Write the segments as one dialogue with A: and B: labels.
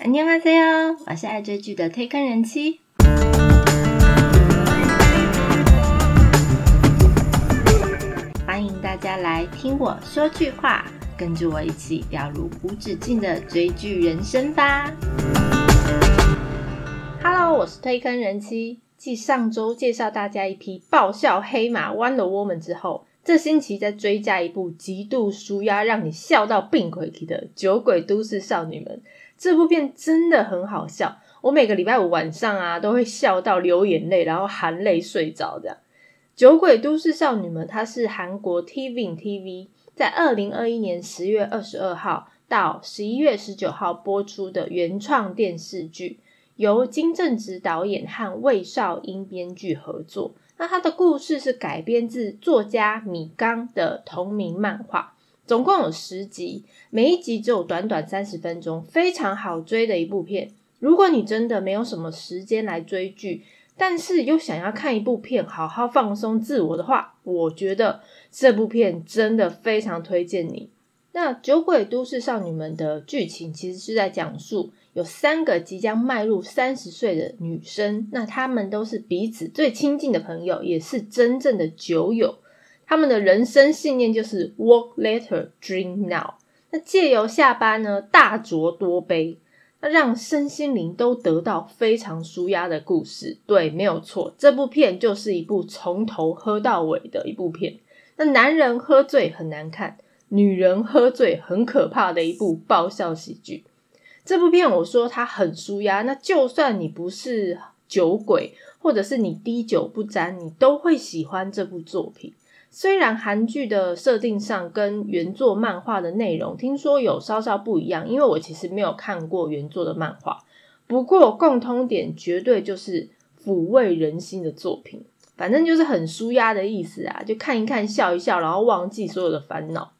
A: 안녕하세요，我是爱追剧的推坑人妻。欢迎大家来听我说句话，跟着我一起掉入无止境的追剧人生吧。Hello，我是推坑人妻。继上周介绍大家一匹爆笑黑马 Wonder Woman 之后，这星期再追加一部极度舒压、让你笑到病鬼体的《酒鬼都市少女们》。 这部片真的很好笑，我每个礼拜五晚上啊都会笑到流眼泪，然后含泪睡着。这样，《酒鬼都市少女们》它是韩国 TV TV 在二零二一年十月二十二号到十一月十九号播出的原创电视剧。由金正直导演和魏少英编剧合作。那他的故事是改编自作家米刚的同名漫画，总共有十集，每一集只有短短三十分钟，非常好追的一部片。如果你真的没有什么时间来追剧，但是又想要看一部片好好放松自我的话，我觉得这部片真的非常推荐你。那《酒鬼都市少女们》的剧情其实是在讲述。有三个即将迈入三十岁的女生，那她们都是彼此最亲近的朋友，也是真正的酒友。他们的人生信念就是 “work Later, Dream now”。那借由下班呢，大酌多杯，那让身心灵都得到非常舒压的故事。对，没有错，这部片就是一部从头喝到尾的一部片。那男人喝醉很难看，女人喝醉很可怕的一部爆笑喜剧。这部片我说它很舒压，那就算你不是酒鬼，或者是你滴酒不沾，你都会喜欢这部作品。虽然韩剧的设定上跟原作漫画的内容听说有稍稍不一样，因为我其实没有看过原作的漫画，不过共通点绝对就是抚慰人心的作品。反正就是很舒压的意思啊，就看一看笑一笑，然后忘记所有的烦恼。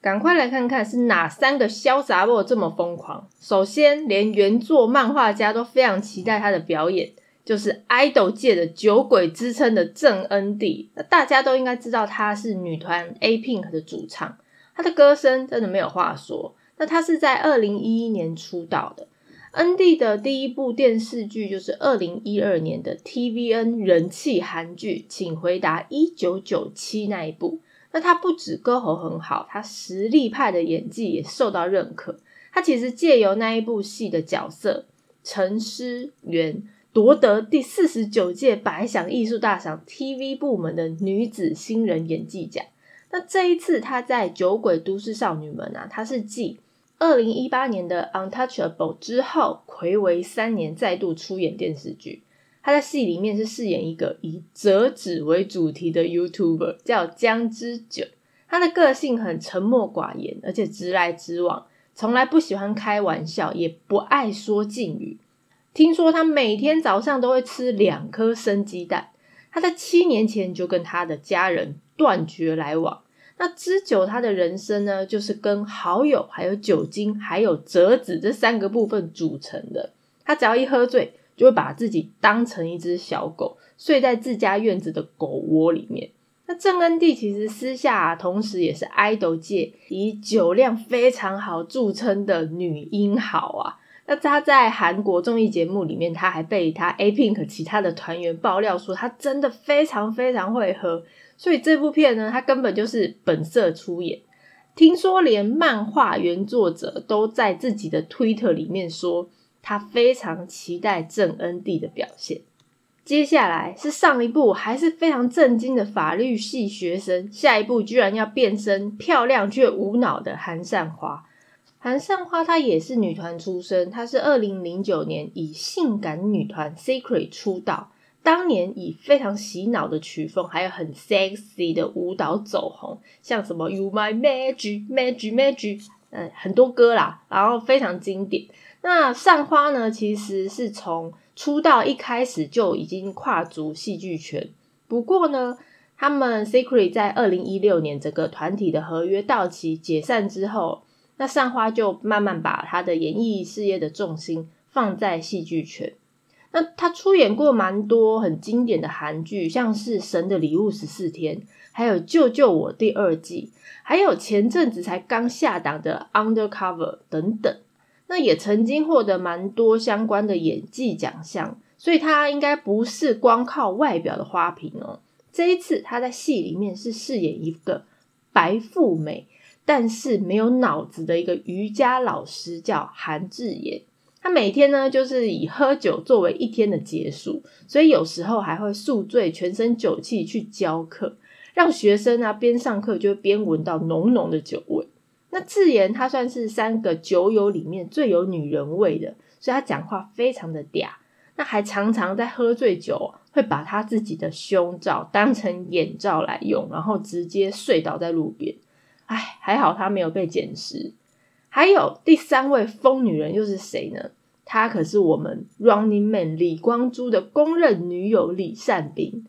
A: 赶快来看看是哪三个潇洒落这么疯狂。首先，连原作漫画家都非常期待他的表演，就是 idol 界的酒鬼之称的郑恩地。那大家都应该知道他是女团 A Pink 的主唱，他的歌声真的没有话说。那他是在二零一一年出道的，恩地的第一部电视剧就是二零一二年的 TVN 人气韩剧《请回答一九九七》那一部。那他不止歌喉很好，他实力派的演技也受到认可。他其实借由那一部戏的角色陈诗媛，夺得第四十九届百想艺术大赏 TV 部门的女子新人演技奖。那这一次她在《酒鬼都市少女们》啊，她是继二零一八年的《Untouchable》之后，暌违三年再度出演电视剧。她在戏里面是饰演一个以折纸为主题的 YouTuber，叫姜之久。她的个性很沉默寡言，而且直来直往，从来不喜欢开玩笑，也不爱说敬语。听说他每天早上都会吃两颗生鸡蛋。他在七年前就跟他的家人断绝来往。那之久他的人生呢，就是跟好友、还有酒精、还有折纸这三个部分组成的。他只要一喝醉。就会把自己当成一只小狗，睡在自家院子的狗窝里面。那郑恩地其实私下同时也是 idol 界以酒量非常好著称的女英豪啊。那他在韩国综艺节目里面，他还被他 A Pink 其他的团员爆料说，他真的非常非常会喝。所以这部片呢，他根本就是本色出演。听说连漫画原作者都在自己的 Twitter 里面说。他非常期待郑恩地的表现。接下来是上一部还是非常震惊的法律系学生，下一部居然要变身漂亮却无脑的韩善花。韩善花她也是女团出身，她是二零零九年以性感女团 Secret 出道，当年以非常洗脑的曲风，还有很 sexy 的舞蹈走红，像什么 You My Magic Magic Magic，嗯，很多歌啦，然后非常经典。那善花呢？其实是从出道一开始就已经跨足戏剧圈。不过呢，他们 Secret 在二零一六年整个团体的合约到期解散之后，那善花就慢慢把他的演艺事业的重心放在戏剧圈。那他出演过蛮多很经典的韩剧，像是《神的礼物十四天》，还有《救救我》第二季，还有前阵子才刚下档的《Undercover》等等。那也曾经获得蛮多相关的演技奖项，所以他应该不是光靠外表的花瓶哦。这一次他在戏里面是饰演一个白富美，但是没有脑子的一个瑜伽老师，叫韩智妍。他每天呢就是以喝酒作为一天的结束，所以有时候还会宿醉，全身酒气去教课，让学生啊边上课就边闻到浓浓的酒味。那智妍她算是三个酒友里面最有女人味的，所以她讲话非常的嗲。那还常常在喝醉酒。会把他自己的胸罩当成眼罩来用，然后直接睡倒在路边。哎，还好他没有被捡尸。还有第三位疯女人又是谁呢？她可是我们 Running Man 李光洙的公认女友李善斌。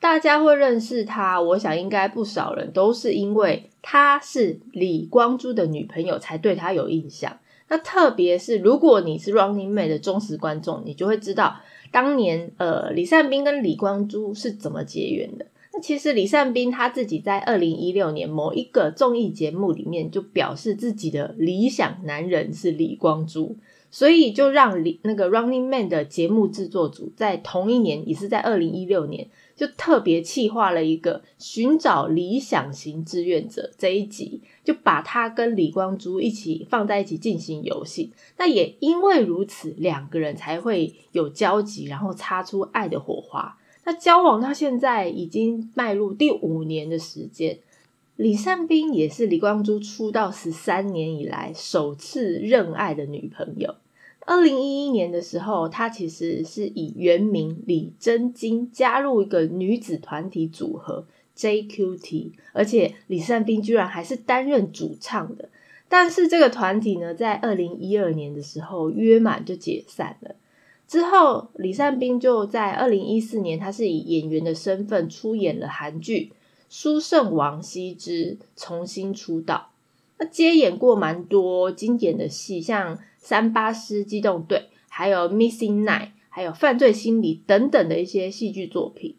A: 大家会认识她，我想应该不少人都是因为她是李光洙的女朋友才对她有印象。那特别是如果你是 Running Man 的忠实观众，你就会知道。当年，呃，李善斌跟李光洙是怎么结缘的？其实李善斌他自己在二零一六年某一个综艺节目里面就表示自己的理想男人是李光洙。所以就让李那个 Running Man 的节目制作组在同一年，也是在二零一六年，就特别企划了一个寻找理想型志愿者这一集，就把他跟李光洙一起放在一起进行游戏。那也因为如此，两个人才会有交集，然后擦出爱的火花。那交往到现在已经迈入第五年的时间。李善斌也是李光洙出道十三年以来首次认爱的女朋友。二零一一年的时候，他其实是以原名李真金加入一个女子团体组合 JQT，而且李善斌居然还是担任主唱的。但是这个团体呢，在二零一二年的时候约满就解散了。之后，李善斌就在二零一四年，他是以演员的身份出演了韩剧。书圣王羲之重新出道，那接演过蛮多经典的戏，像《三八师机动队》、还有《Missing Night》、还有《犯罪心理》等等的一些戏剧作品。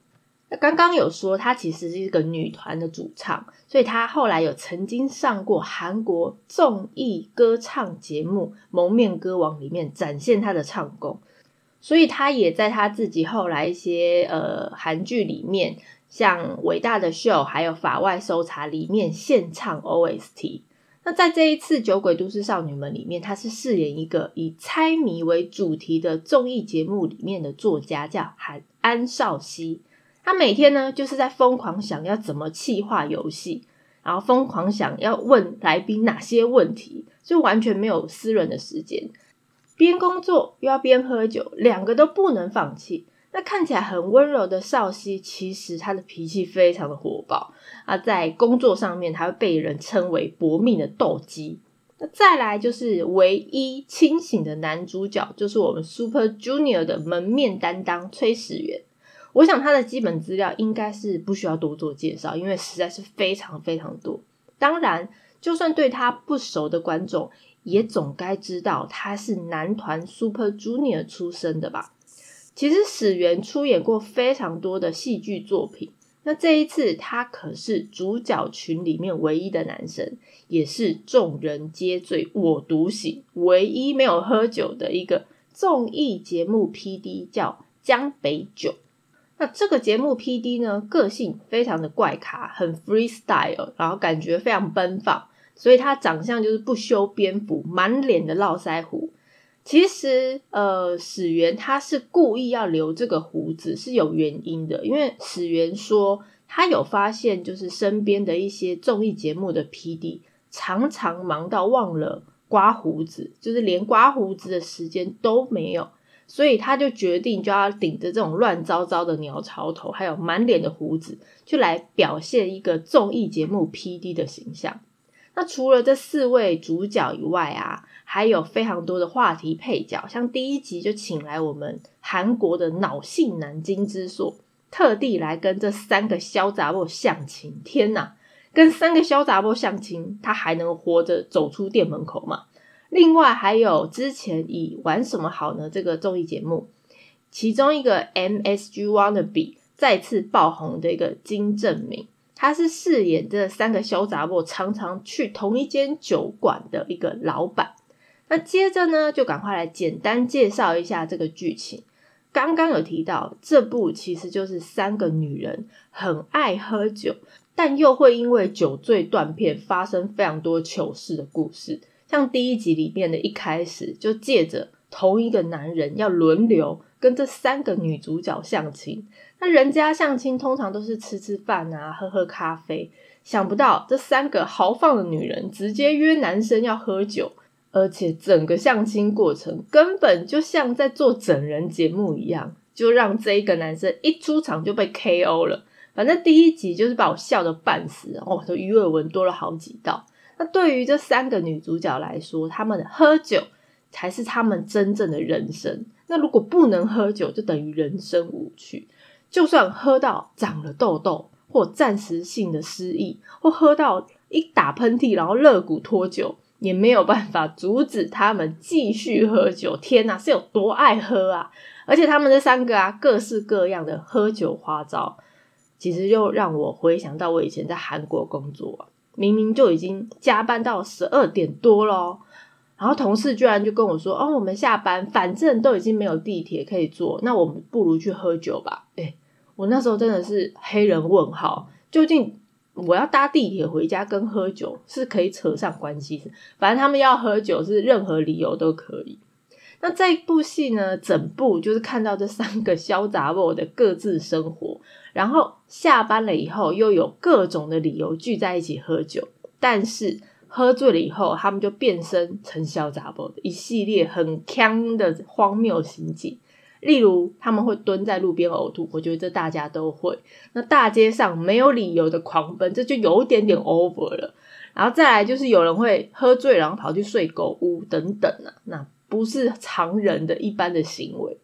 A: 那刚刚有说她其实是一个女团的主唱，所以她后来有曾经上过韩国综艺歌唱节目《蒙面歌王》里面展现她的唱功，所以她也在她自己后来一些呃韩剧里面。像伟大的秀，还有法外搜查里面献唱 OST。那在这一次《酒鬼都市少女们》里面，她是饰演一个以猜谜为主题的综艺节目里面的作家，叫韩安少熙。他每天呢就是在疯狂想要怎么气化游戏，然后疯狂想要问来宾哪些问题，就完全没有私人的时间，边工作又要边喝酒，两个都不能放弃。那看起来很温柔的少熙，其实他的脾气非常的火爆啊，在工作上面，他会被人称为搏命的斗鸡。那再来就是唯一清醒的男主角，就是我们 Super Junior 的门面担当崔始源。我想他的基本资料应该是不需要多做介绍，因为实在是非常非常多。当然，就算对他不熟的观众，也总该知道他是男团 Super Junior 出身的吧。其实史源出演过非常多的戏剧作品，那这一次他可是主角群里面唯一的男生，也是众人皆醉我独醒，唯一没有喝酒的一个综艺节目 P D 叫江北酒。那这个节目 P D 呢，个性非常的怪咖，很 freestyle，然后感觉非常奔放，所以他长相就是不修边幅，满脸的络腮胡。其实，呃，史源他是故意要留这个胡子是有原因的，因为史源说他有发现，就是身边的一些综艺节目的 P D 常常忙到忘了刮胡子，就是连刮胡子的时间都没有，所以他就决定就要顶着这种乱糟糟的鸟巢头，还有满脸的胡子，就来表现一个综艺节目 P D 的形象。那除了这四位主角以外啊，还有非常多的话题配角，像第一集就请来我们韩国的脑性男金之硕，特地来跟这三个肖杂波相亲。天哪，跟三个肖杂波相亲，他还能活着走出店门口吗？另外还有之前以玩什么好呢？这个综艺节目，其中一个 MSG Wannabe 再次爆红的一个金正明。他是饰演这三个小杂货常常去同一间酒馆的一个老板。那接着呢，就赶快来简单介绍一下这个剧情。刚刚有提到，这部其实就是三个女人很爱喝酒，但又会因为酒醉断片，发生非常多糗事的故事。像第一集里面的一开始，就借着同一个男人要轮流跟这三个女主角相亲。那人家相亲通常都是吃吃饭啊，喝喝咖啡，想不到这三个豪放的女人直接约男生要喝酒。而且整个相亲过程根本就像在做整人节目一样，就让这一个男生一出场就被 KO 了。反正第一集就是把我笑得半死，哦，的鱼尾纹多了好几道。那对于这三个女主角来说，她们喝酒才是她们真正的人生。那如果不能喝酒，就等于人生无趣。就算喝到长了痘痘，或暂时性的失忆，或喝到一打喷嚏然后肋骨脱臼。也没有办法阻止他们继续喝酒。天哪，是有多爱喝啊！而且他们这三个啊，各式各样的喝酒花招，其实又让我回想到我以前在韩国工作，明明就已经加班到十二点多咯，然后同事居然就跟我说：“哦，我们下班反正都已经没有地铁可以坐，那我们不如去喝酒吧。”哎，我那时候真的是黑人问号，究竟？我要搭地铁回家跟喝酒是可以扯上关系，反正他们要喝酒是任何理由都可以。那这一部戏呢，整部就是看到这三个潇洒我的各自生活，然后下班了以后又有各种的理由聚在一起喝酒，但是喝醉了以后，他们就变身成潇洒波的一系列很坑的荒谬行径。例如，他们会蹲在路边呕吐，我觉得这大家都会。那大街上没有理由的狂奔，这就有点点 over 了。然后再来就是有人会喝醉，然后跑去睡狗屋等等啊，那不是常人的一般的行为。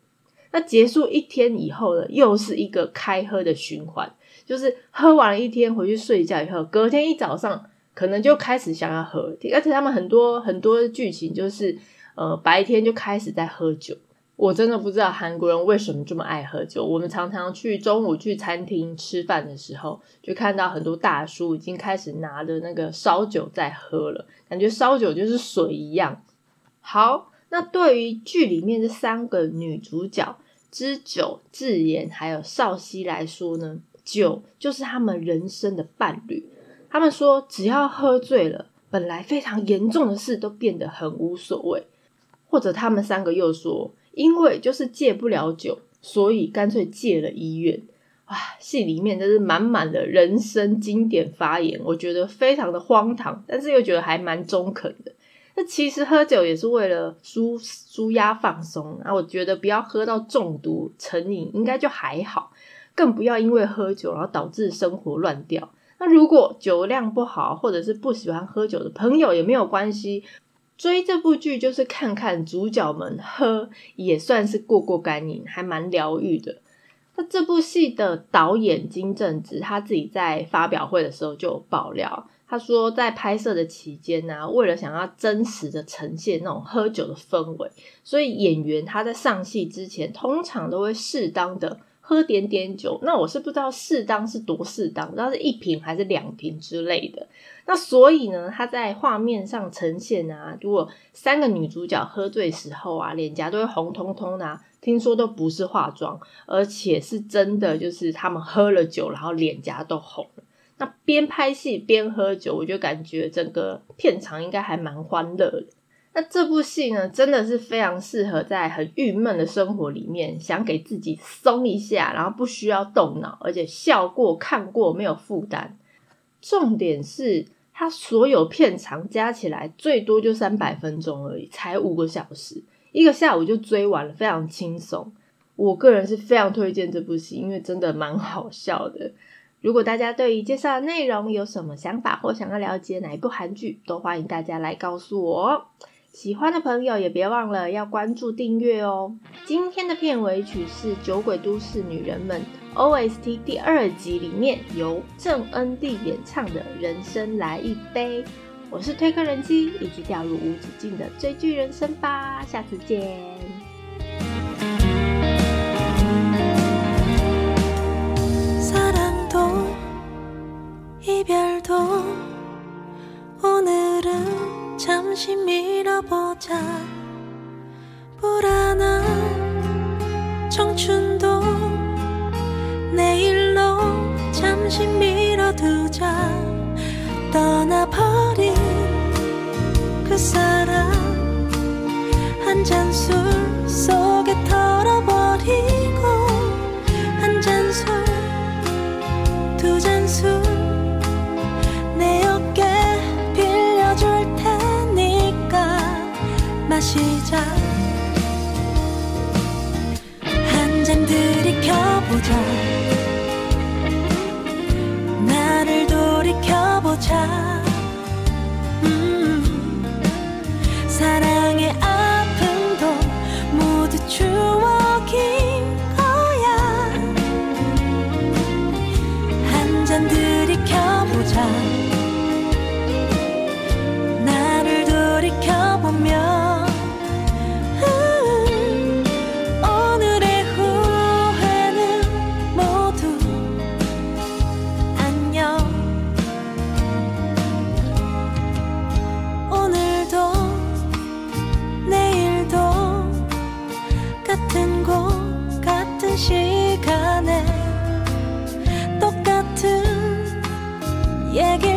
A: 那结束一天以后呢，又是一个开喝的循环，就是喝完一天回去睡觉以后，隔天一早上可能就开始想要喝，而且他们很多很多剧情就是呃白天就开始在喝酒。我真的不知道韩国人为什么这么爱喝酒。我们常常去中午去餐厅吃饭的时候，就看到很多大叔已经开始拿着那个烧酒在喝了，感觉烧酒就是水一样。好，那对于剧里面这三个女主角知酒、智妍还有少熙来说呢，酒就是他们人生的伴侣。他们说，只要喝醉了，本来非常严重的事都变得很无所谓。或者他们三个又说。因为就是戒不了酒，所以干脆戒了医院。啊，戏里面真是满满的人生经典发言，我觉得非常的荒唐，但是又觉得还蛮中肯的。那其实喝酒也是为了舒舒压放松，啊，我觉得不要喝到中毒成瘾，应该就还好。更不要因为喝酒然后导致生活乱掉。那如果酒量不好，或者是不喜欢喝酒的朋友也没有关系。追这部剧就是看看主角们喝，也算是过过干瘾，还蛮疗愈的。那这部戏的导演金正直他自己在发表会的时候就爆料，他说在拍摄的期间呢，为了想要真实的呈现那种喝酒的氛围，所以演员他在上戏之前通常都会适当的喝点点酒。那我是不知道适当是多适当，不知道是一瓶还是两瓶之类的。那所以呢，他在画面上呈现啊，如果三个女主角喝醉时候啊，脸颊都会红彤彤的，听说都不是化妆，而且是真的，就是他们喝了酒，然后脸颊都红了。那边拍戏边喝酒，我就感觉整个片场应该还蛮欢乐的。那这部戏呢，真的是非常适合在很郁闷的生活里面，想给自己松一下，然后不需要动脑，而且笑过看过没有负担。重点是，它所有片长加起来最多就三百分钟而已，才五个小时，一个下午就追完了，非常轻松。我个人是非常推荐这部戏，因为真的蛮好笑的。如果大家对于介绍的内容有什么想法，或想要了解哪一部韩剧，都欢迎大家来告诉我。喜欢的朋友也别忘了要关注订阅哦。今天的片尾曲是《酒鬼都市女人们》OST 第二集里面由郑恩地演唱的《人生来一杯》。我是推客人机，一起掉入无止境的追剧人生吧。下次见。
B: 잠시 밀어보자. 불안한 청춘도 내일로 잠시 밀어두자. 떠나버린 그 사람 한 잔 술 시간에 똑같은 얘기